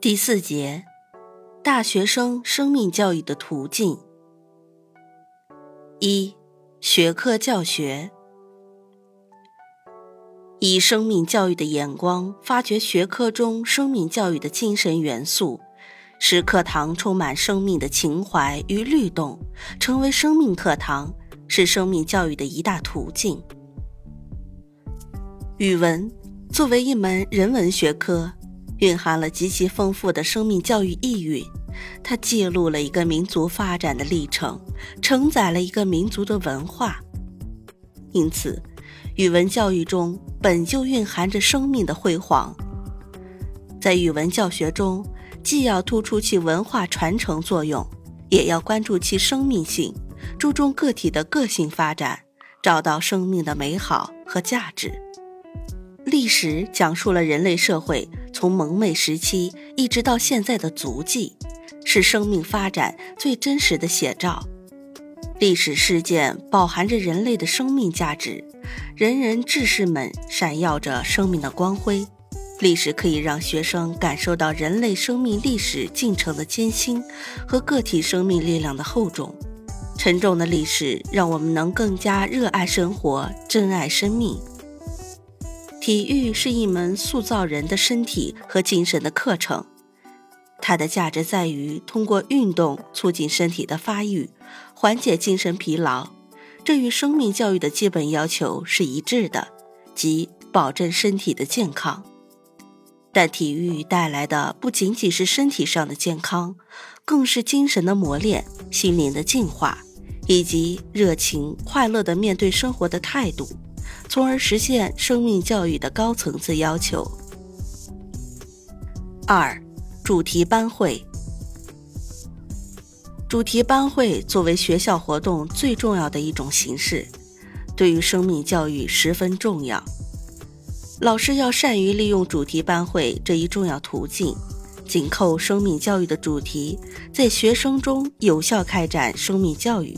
第四节，大学生生命教育的途径。一、学科教学，以生命教育的眼光发掘学科中生命教育的精神元素，使课堂充满生命的情怀与律动，成为生命课堂，是生命教育的一大途径。语文作为一门人文学科。蕴含了极其丰富的生命教育意蕴，它记录了一个民族发展的历程，承载了一个民族的文化。因此，语文教育中本就蕴含着生命的辉煌。在语文教学中，既要突出其文化传承作用，也要关注其生命性，注重个体的个性发展，找到生命的美好和价值。历史讲述了人类社会。从蒙昧时期一直到现在的足迹，是生命发展最真实的写照。历史事件饱含着人类的生命价值，人人志士们闪耀着生命的光辉。历史可以让学生感受到人类生命历史进程的艰辛和个体生命力量的厚重。沉重的历史让我们能更加热爱生活，珍爱生命。体育是一门塑造人的身体和精神的课程，它的价值在于通过运动促进身体的发育，缓解精神疲劳。这与生命教育的基本要求是一致的，即保证身体的健康。但体育带来的不仅仅是身体上的健康，更是精神的磨练、心灵的净化，以及热情快乐的面对生活的态度。从而实现生命教育的高层次要求。二、主题班会。主题班会作为学校活动最重要的一种形式，对于生命教育十分重要。老师要善于利用主题班会这一重要途径，紧扣生命教育的主题，在学生中有效开展生命教育。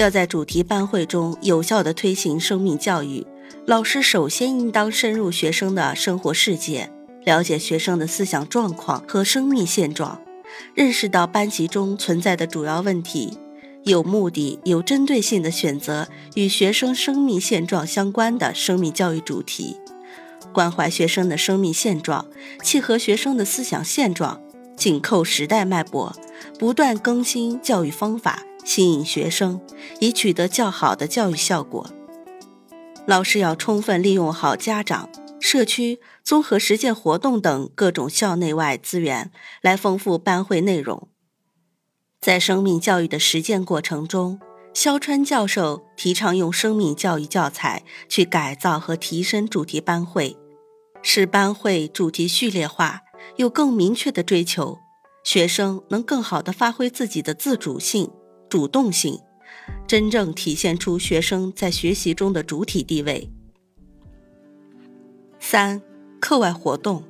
要在主题班会中有效地推行生命教育，老师首先应当深入学生的生活世界，了解学生的思想状况和生命现状，认识到班级中存在的主要问题，有目的、有针对性地选择与学生生命现状相关的生命教育主题，关怀学生的生命现状，契合学生的思想现状，紧扣时代脉搏，不断更新教育方法。吸引学生，以取得较好的教育效果。老师要充分利用好家长、社区、综合实践活动等各种校内外资源，来丰富班会内容。在生命教育的实践过程中，肖川教授提倡用生命教育教材去改造和提升主题班会，使班会主题序列化，有更明确的追求，学生能更好地发挥自己的自主性。主动性，真正体现出学生在学习中的主体地位。三、课外活动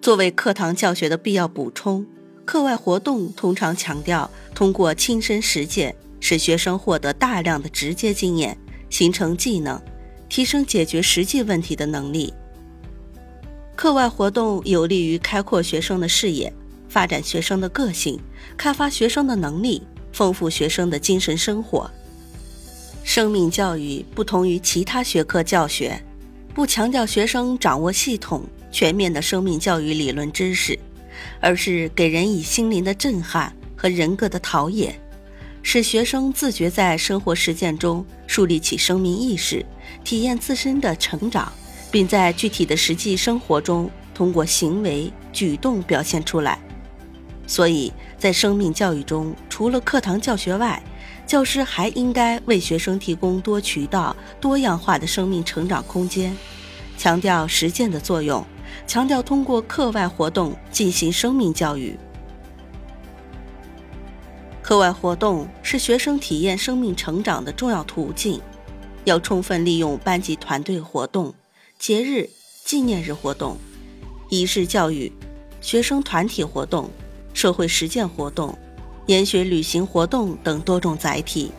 作为课堂教学的必要补充，课外活动通常强调通过亲身实践，使学生获得大量的直接经验，形成技能，提升解决实际问题的能力。课外活动有利于开阔学生的视野。发展学生的个性，开发学生的能力，丰富学生的精神生活。生命教育不同于其他学科教学，不强调学生掌握系统全面的生命教育理论知识，而是给人以心灵的震撼和人格的陶冶，使学生自觉在生活实践中树立起生命意识，体验自身的成长，并在具体的实际生活中通过行为举动表现出来。所以在生命教育中，除了课堂教学外，教师还应该为学生提供多渠道、多样化的生命成长空间，强调实践的作用，强调通过课外活动进行生命教育。课外活动是学生体验生命成长的重要途径，要充分利用班级团队活动、节日、纪念日活动、仪式教育、学生团体活动、社会实践活动、研学旅行活动等多种载体，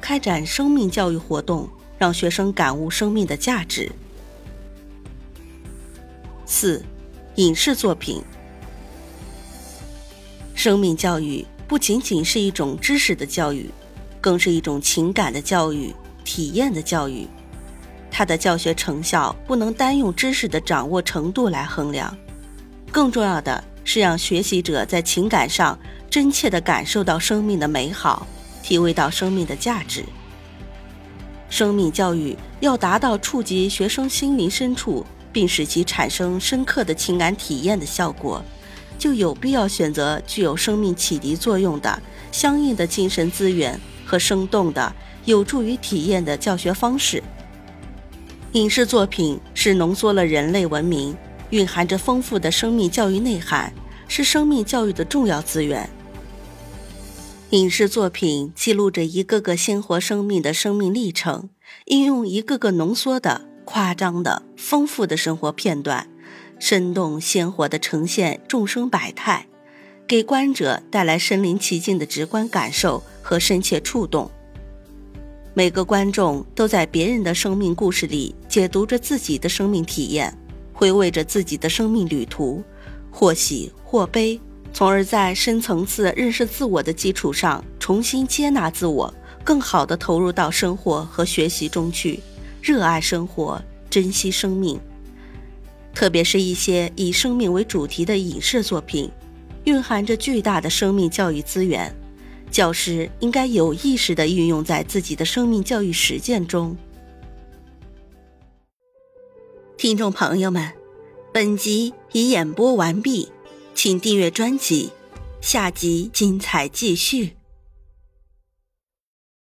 开展生命教育活动，让学生感悟生命的价值。四，影视作品，生命教育。不仅仅是一种知识的教育，更是一种情感的教育、体验的教育。它的教学成效不能单用知识的掌握程度来衡量，更重要的是让学习者在情感上真切地感受到生命的美好，体会到生命的价值。生命教育要达到触及学生心灵深处，并使其产生深刻的情感体验的效果。就有必要选择具有生命启迪作用的相应的精神资源和生动的、有助于体验的教学方式。影视作品是浓缩了人类文明、蕴含着丰富的生命教育内涵，是生命教育的重要资源。影视作品记录着一个个鲜活生命的生命历程，应用一个个浓缩的、夸张的、丰富的生活片段。生动鲜活地呈现众生百态，给观者带来身临其境的直观感受和深切触动。每个观众都在别人的生命故事里解读着自己的生命体验，回味着自己的生命旅途，或喜或悲，从而在深层次认识自我的基础上，重新接纳自我，更好地投入到生活和学习中去，热爱生活，珍惜生命。特别是一些以生命为主题的影视作品，蕴含着巨大的生命教育资源，教师应该有意识地运用在自己的生命教育实践中。听众朋友们，本集已演播完毕，请订阅专辑，下集精彩继续。